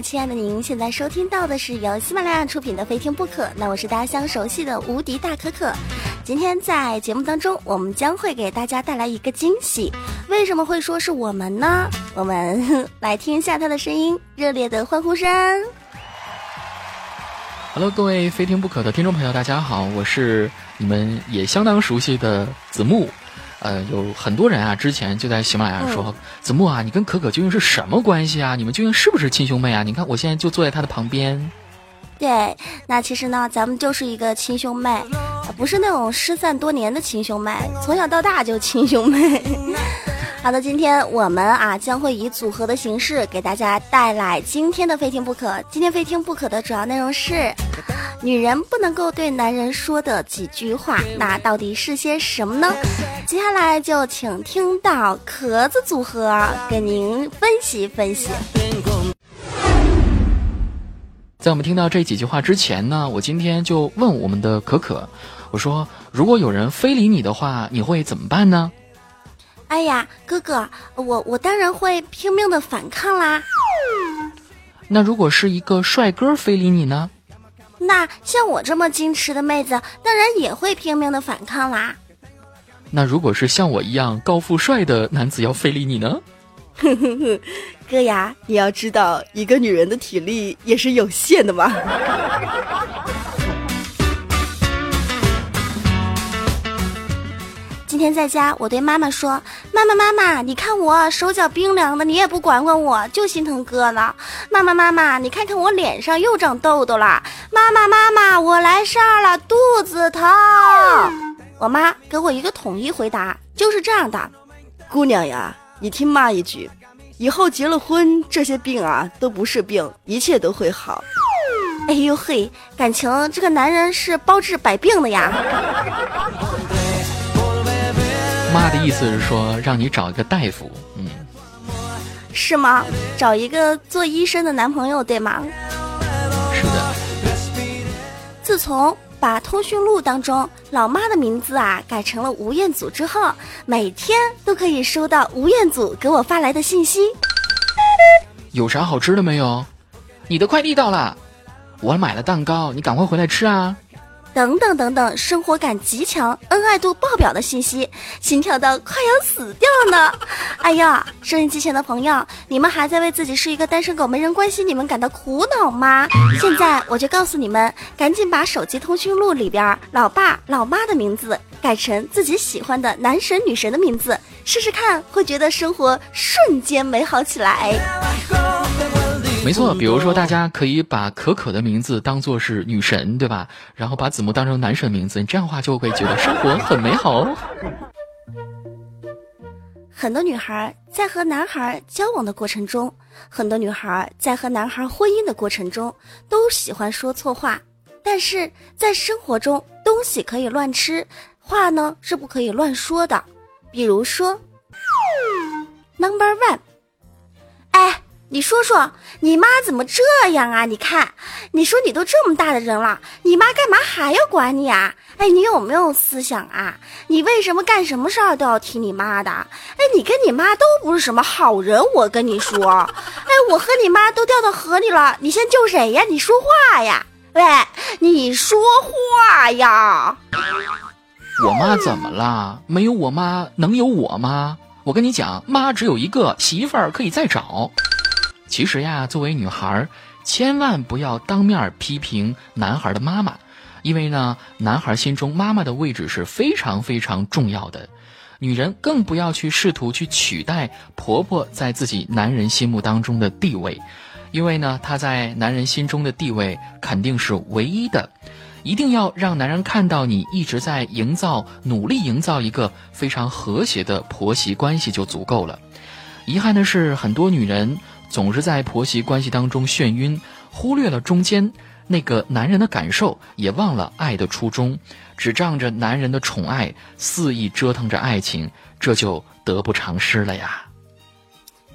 亲爱的您，现在收听到的是由喜马拉雅出品的《非听不可》。那我是大家相熟悉的无敌大可可。今天在节目当中，我们将会给大家带来一个惊喜。为什么会说是我们呢？我们来听一下他的声音，热烈的欢呼声。Hello，各位非听不可的听众朋友，大家好，我是你们也相当熟悉的子木。呃，有很多人啊，之前就在喜马拉雅说：“子墨啊，你跟可可究竟是什么关系啊？你们究竟是不是亲兄妹啊？”你看，我现在就坐在他的旁边。对，那其实呢，咱们就是一个亲兄妹，不是那种失散多年的亲兄妹，从小到大就亲兄妹。好的，今天我们啊将会以组合的形式给大家带来今天的非听不可。今天非听不可的主要内容是，女人不能够对男人说的几句话，那到底是些什么呢？接下来就请听到壳子组合给您分析分析。在我们听到这几句话之前呢，我今天就问我们的可可，我说：如果有人非礼你的话，你会怎么办呢？哎呀，哥哥，我我当然会拼命的反抗啦。那如果是一个帅哥非礼你呢？那像我这么矜持的妹子，当然也会拼命的反抗啦。那如果是像我一样高富帅的男子要非礼你呢？哼哼哼哥呀，你要知道，一个女人的体力也是有限的嘛。今天在家，我对妈妈说：“妈妈，妈妈，你看我手脚冰凉的，你也不管管我，就心疼哥呢。”妈妈，妈妈，你看看我脸上又长痘痘了。妈妈，妈妈，我来事儿了，肚子疼。我妈给我一个统一回答，就是这样的：“姑娘呀，你听妈一句，以后结了婚，这些病啊都不是病，一切都会好。”哎呦嘿，感情这个男人是包治百病的呀。妈的意思是说让你找一个大夫，嗯，是吗？找一个做医生的男朋友，对吗？是的。自从把通讯录当中老妈的名字啊改成了吴彦祖之后，每天都可以收到吴彦祖给我发来的信息。有啥好吃的没有？你的快递到了，我买了蛋糕，你赶快回来吃啊。等等等等，生活感极强、恩爱度爆表的信息，心跳到快要死掉呢！哎呀，收音机前的朋友，你们还在为自己是一个单身狗没人关心你们感到苦恼吗？现在我就告诉你们，赶紧把手机通讯录里边老爸、老妈的名字改成自己喜欢的男神女神的名字，试试看，会觉得生活瞬间美好起来。没错，比如说，大家可以把可可的名字当做是女神，对吧？然后把子木当成男神名字，你这样的话就会觉得生活很美好哦。很多女孩在和男孩交往的过程中，很多女孩在和男孩婚姻的过程中，都喜欢说错话。但是在生活中，东西可以乱吃，话呢是不可以乱说的。比如说，Number One，哎。你说说，你妈怎么这样啊？你看，你说你都这么大的人了，你妈干嘛还要管你啊？哎，你有没有思想啊？你为什么干什么事儿都要听你妈的？哎，你跟你妈都不是什么好人，我跟你说。哎，我和你妈都掉到河里了，你先救谁呀？你说话呀！喂，你说话呀！我妈怎么了？没有我妈能有我吗？我跟你讲，妈只有一个，媳妇儿可以再找。其实呀，作为女孩，千万不要当面批评男孩的妈妈，因为呢，男孩心中妈妈的位置是非常非常重要的。女人更不要去试图去取代婆婆在自己男人心目当中的地位，因为呢，她在男人心中的地位肯定是唯一的。一定要让男人看到你一直在营造、努力营造一个非常和谐的婆媳关系就足够了。遗憾的是，很多女人。总是在婆媳关系当中眩晕，忽略了中间那个男人的感受，也忘了爱的初衷，只仗着男人的宠爱，肆意折腾着爱情，这就得不偿失了呀。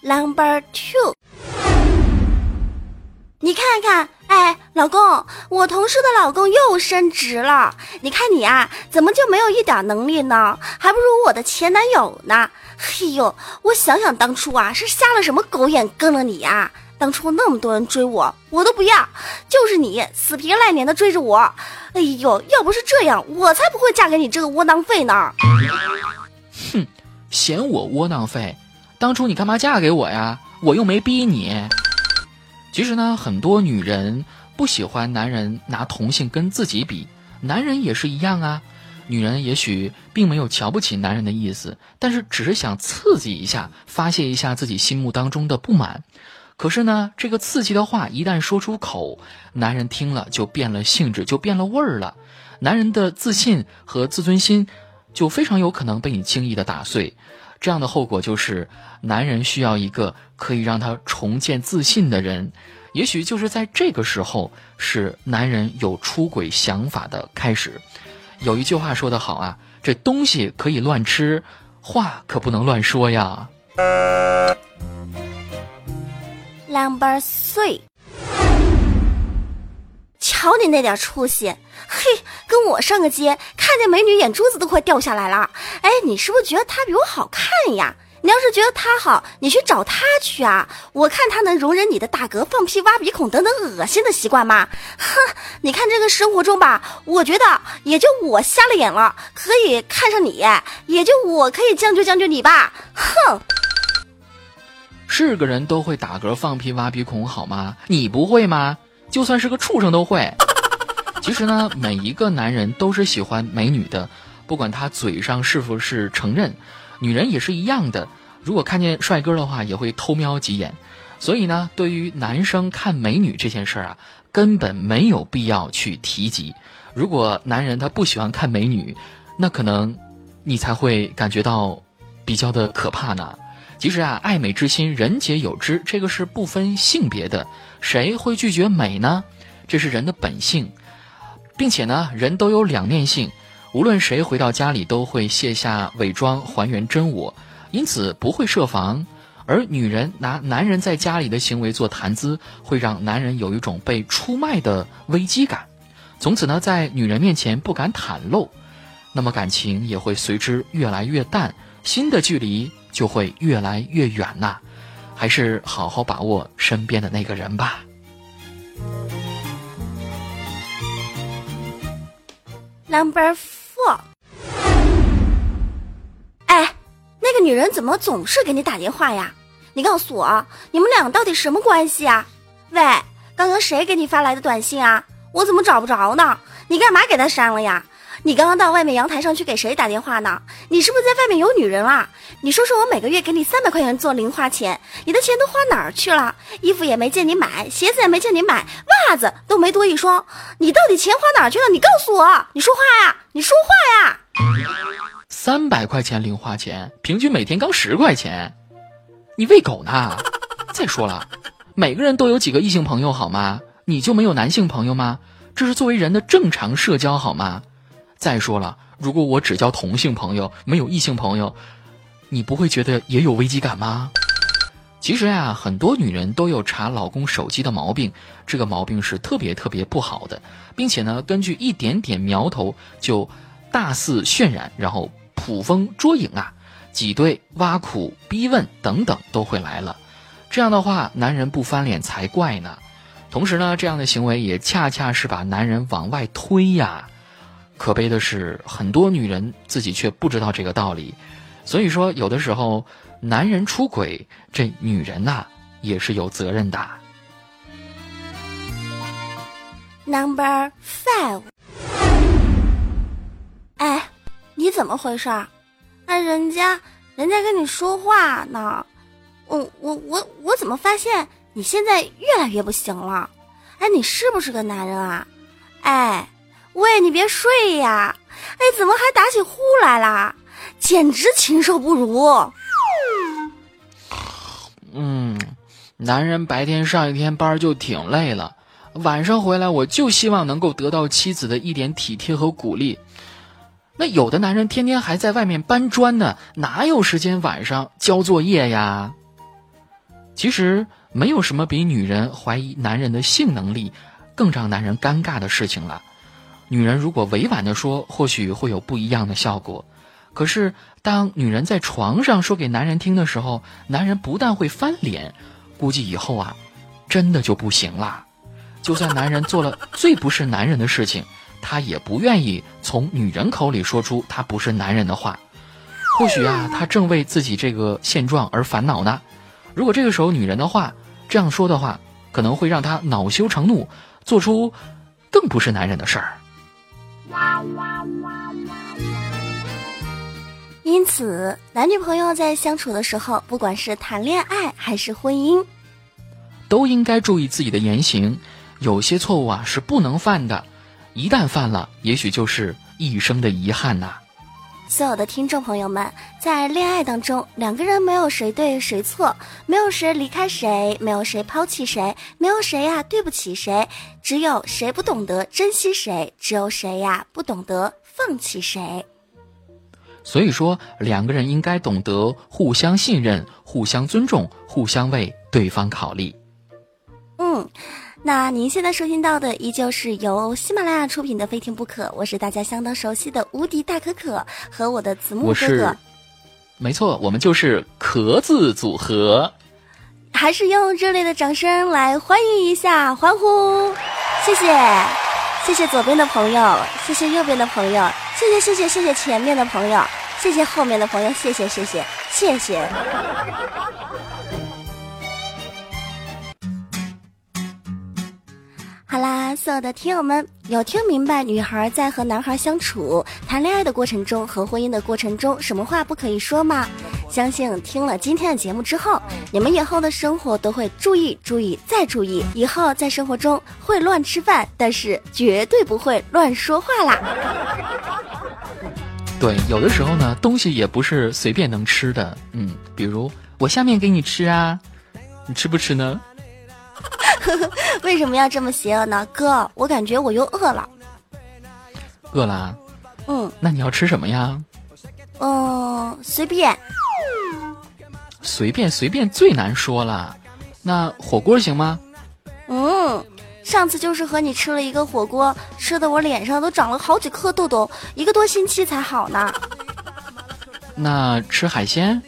Number two，你看看，哎，老公，我同事的老公又升职了，你看你啊，怎么就没有一点能力呢？还不如我的前男友呢。嘿呦，我想想当初啊，是瞎了什么狗眼跟了你呀？当初那么多人追我，我都不要，就是你死皮赖脸的追着我。哎呦，要不是这样，我才不会嫁给你这个窝囊废呢。哼，嫌我窝囊废？当初你干嘛嫁给我呀？我又没逼你。其实呢，很多女人不喜欢男人拿同性跟自己比，男人也是一样啊。女人也许并没有瞧不起男人的意思，但是只是想刺激一下，发泄一下自己心目当中的不满。可是呢，这个刺激的话一旦说出口，男人听了就变了性质，就变了味儿了。男人的自信和自尊心就非常有可能被你轻易的打碎。这样的后果就是，男人需要一个可以让他重建自信的人。也许就是在这个时候，是男人有出轨想法的开始。有一句话说得好啊，这东西可以乱吃，话可不能乱说呀。Number three，瞧你那点出息，嘿，跟我上个街，看见美女眼珠子都快掉下来了。哎，你是不是觉得她比我好看呀？你要是觉得他好，你去找他去啊！我看他能容忍你的打嗝放屁、挖鼻孔等等恶心的习惯吗？哼！你看这个生活中吧，我觉得也就我瞎了眼了，可以看上你，也就我可以将就将就你吧。哼！是个人都会打嗝、放屁、挖鼻孔，好吗？你不会吗？就算是个畜生都会。其实呢，每一个男人都是喜欢美女的，不管他嘴上是否是承认。女人也是一样的，如果看见帅哥的话，也会偷瞄几眼。所以呢，对于男生看美女这件事儿啊，根本没有必要去提及。如果男人他不喜欢看美女，那可能你才会感觉到比较的可怕呢。其实啊，爱美之心，人皆有之，这个是不分性别的。谁会拒绝美呢？这是人的本性，并且呢，人都有两面性。无论谁回到家里都会卸下伪装，还原真我，因此不会设防。而女人拿男人在家里的行为做谈资，会让男人有一种被出卖的危机感，从此呢，在女人面前不敢袒露，那么感情也会随之越来越淡，新的距离就会越来越远呐。还是好好把握身边的那个人吧。Number four，哎，那个女人怎么总是给你打电话呀？你告诉我，你们俩到底什么关系啊？喂，刚刚谁给你发来的短信啊？我怎么找不着呢？你干嘛给他删了呀？你刚刚到外面阳台上去给谁打电话呢？你是不是在外面有女人啦？你说说我每个月给你三百块钱做零花钱，你的钱都花哪儿去了？衣服也没见你买，鞋子也没见你买，袜子都没多一双，你到底钱花哪儿去了？你告诉我，你说话呀，你说话呀！三百块钱零花钱，平均每天刚十块钱，你喂狗呢？再说了，每个人都有几个异性朋友好吗？你就没有男性朋友吗？这是作为人的正常社交好吗？再说了，如果我只交同性朋友，没有异性朋友，你不会觉得也有危机感吗？其实呀，很多女人都有查老公手机的毛病，这个毛病是特别特别不好的，并且呢，根据一点点苗头就大肆渲染，然后捕风捉影啊，挤兑、挖苦、逼问等等都会来了。这样的话，男人不翻脸才怪呢。同时呢，这样的行为也恰恰是把男人往外推呀。可悲的是，很多女人自己却不知道这个道理，所以说有的时候男人出轨，这女人呐也是有责任的。Number five，哎，你怎么回事？哎，人家人家跟你说话呢，我我我我怎么发现你现在越来越不行了？哎，你是不是个男人啊？哎。喂，你别睡呀！哎，怎么还打起呼来啦？简直禽兽不如。嗯，男人白天上一天班就挺累了，晚上回来我就希望能够得到妻子的一点体贴和鼓励。那有的男人天天还在外面搬砖呢，哪有时间晚上交作业呀？其实没有什么比女人怀疑男人的性能力更让男人尴尬的事情了。女人如果委婉的说，或许会有不一样的效果。可是，当女人在床上说给男人听的时候，男人不但会翻脸，估计以后啊，真的就不行啦。就算男人做了最不是男人的事情，他也不愿意从女人口里说出他不是男人的话。或许啊，他正为自己这个现状而烦恼呢。如果这个时候女人的话这样说的话，可能会让他恼羞成怒，做出更不是男人的事儿。因此，男女朋友在相处的时候，不管是谈恋爱还是婚姻，都应该注意自己的言行。有些错误啊是不能犯的，一旦犯了，也许就是一生的遗憾呐。所有的听众朋友们，在恋爱当中，两个人没有谁对谁错，没有谁离开谁，没有谁抛弃谁，没有谁呀对不起谁，只有谁不懂得珍惜谁，只有谁呀不懂得放弃谁。所以说，两个人应该懂得互相信任、互相尊重、互相为对方考虑。嗯。那您现在收听到的依旧是由喜马拉雅出品的《非听不可》，我是大家相当熟悉的无敌大可可和我的子木哥哥。没错，我们就是壳子组合。还是用热烈的掌声来欢迎一下，欢呼！谢谢，谢谢左边的朋友，谢谢右边的朋友，谢谢谢谢谢谢前面的朋友，谢谢后面的朋友，谢谢谢谢谢谢。好啦，所有的听友们，有听明白女孩在和男孩相处、谈恋爱的过程中和婚姻的过程中，什么话不可以说吗？相信听了今天的节目之后，你们以后的生活都会注意、注意再注意。以后在生活中会乱吃饭，但是绝对不会乱说话啦。对，有的时候呢，东西也不是随便能吃的。嗯，比如我下面给你吃啊，你吃不吃呢？为什么要这么邪恶呢，哥？我感觉我又饿了。饿了？嗯。那你要吃什么呀？嗯，随便。随便随便最难说了。那火锅行吗？嗯，上次就是和你吃了一个火锅，吃的我脸上都长了好几颗痘痘，一个多星期才好呢。那吃海鲜？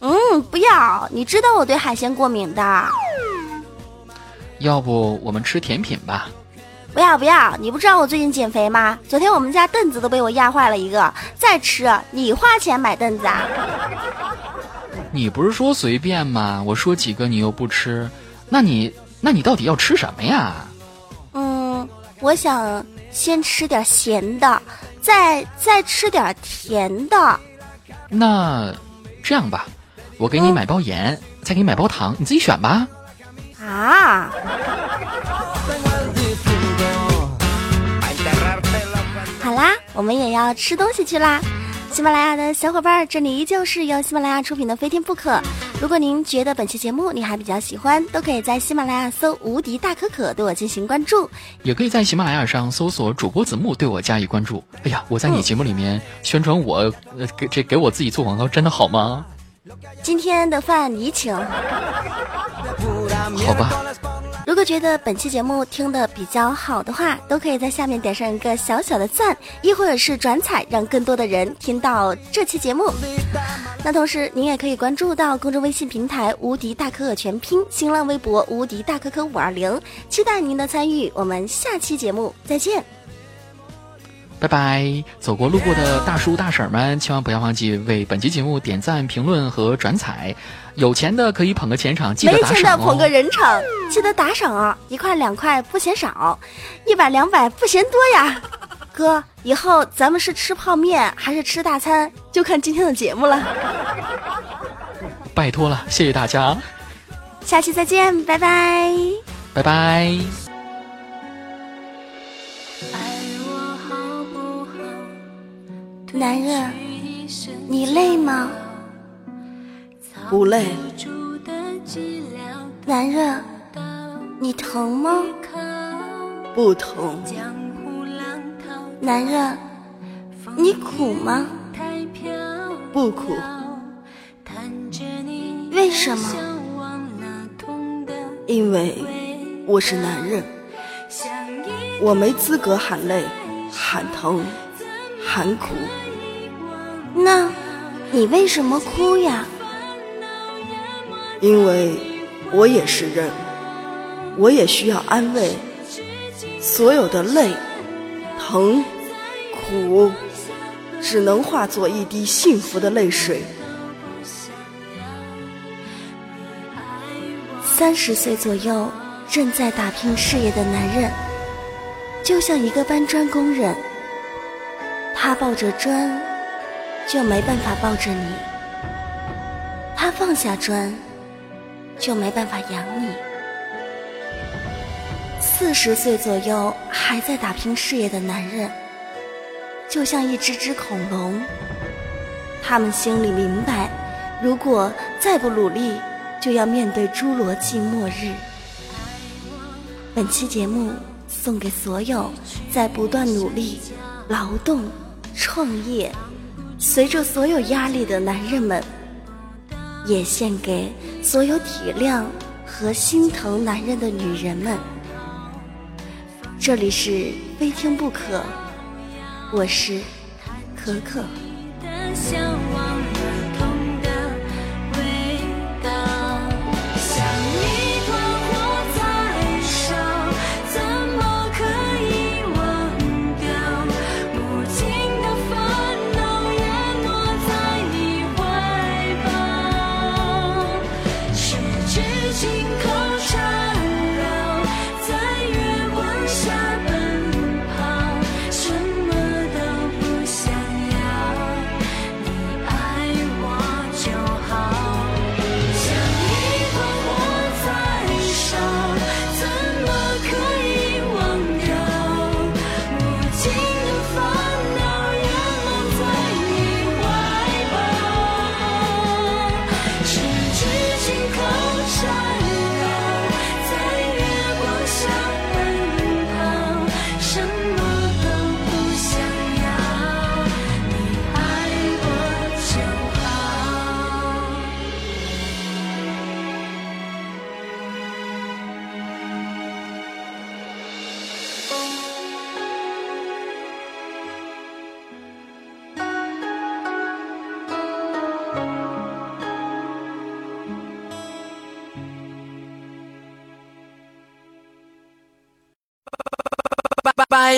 嗯，不要，你知道我对海鲜过敏的。要不我们吃甜品吧？不要不要！你不知道我最近减肥吗？昨天我们家凳子都被我压坏了一个。再吃，你花钱买凳子啊？你不是说随便吗？我说几个你又不吃，那你那你到底要吃什么呀？嗯，我想先吃点咸的，再再吃点甜的。那这样吧，我给你买包盐，再给你买包糖，你自己选吧。啊！好啦，我们也要吃东西去啦。喜马拉雅的小伙伴，这里依旧是由喜马拉雅出品的《非天不可》。如果您觉得本期节目你还比较喜欢，都可以在喜马拉雅搜“无敌大可可”对我进行关注，也可以在喜马拉雅上搜索主播子木对我加以关注。哎呀，我在你节目里面宣传我，呃，给这给我自己做广告，真的好吗？今天的饭你请。好吧。如果觉得本期节目听的比较好的话，都可以在下面点上一个小小的赞，亦或者是转采，让更多的人听到这期节目。那同时，您也可以关注到公众微信平台“无敌大可可全拼”，新浪微博“无敌大可可五二零”，期待您的参与。我们下期节目再见。拜拜！走过路过的大叔大婶们，千万不要忘记为本期节目点赞、评论和转采。有钱的可以捧个钱场，记得打赏没钱的捧个人场，记得打赏啊！一块两块不嫌少，一百两百不嫌多呀！哥，以后咱们是吃泡面还是吃大餐，就看今天的节目了。拜托了，谢谢大家，下期再见，拜拜，拜拜。男人，你累吗？不累。男人，你疼吗？不疼。男人，你苦吗？不苦。为什么？因为我是男人，我没资格喊累、喊疼。喊苦，那，你为什么哭呀？因为我也是人，我也需要安慰。所有的泪、疼、苦，只能化作一滴幸福的泪水。三十岁左右，正在打拼事业的男人，就像一个搬砖工人，他抱着砖，就没办法抱着你；他放下砖，就没办法养你。四十岁左右还在打拼事业的男人，就像一只只恐龙，他们心里明白，如果再不努力。就要面对侏罗纪末日。本期节目送给所有在不断努力、劳动、创业，随着所有压力的男人们，也献给所有体谅和心疼男人的女人们。这里是非听不可，我是可可。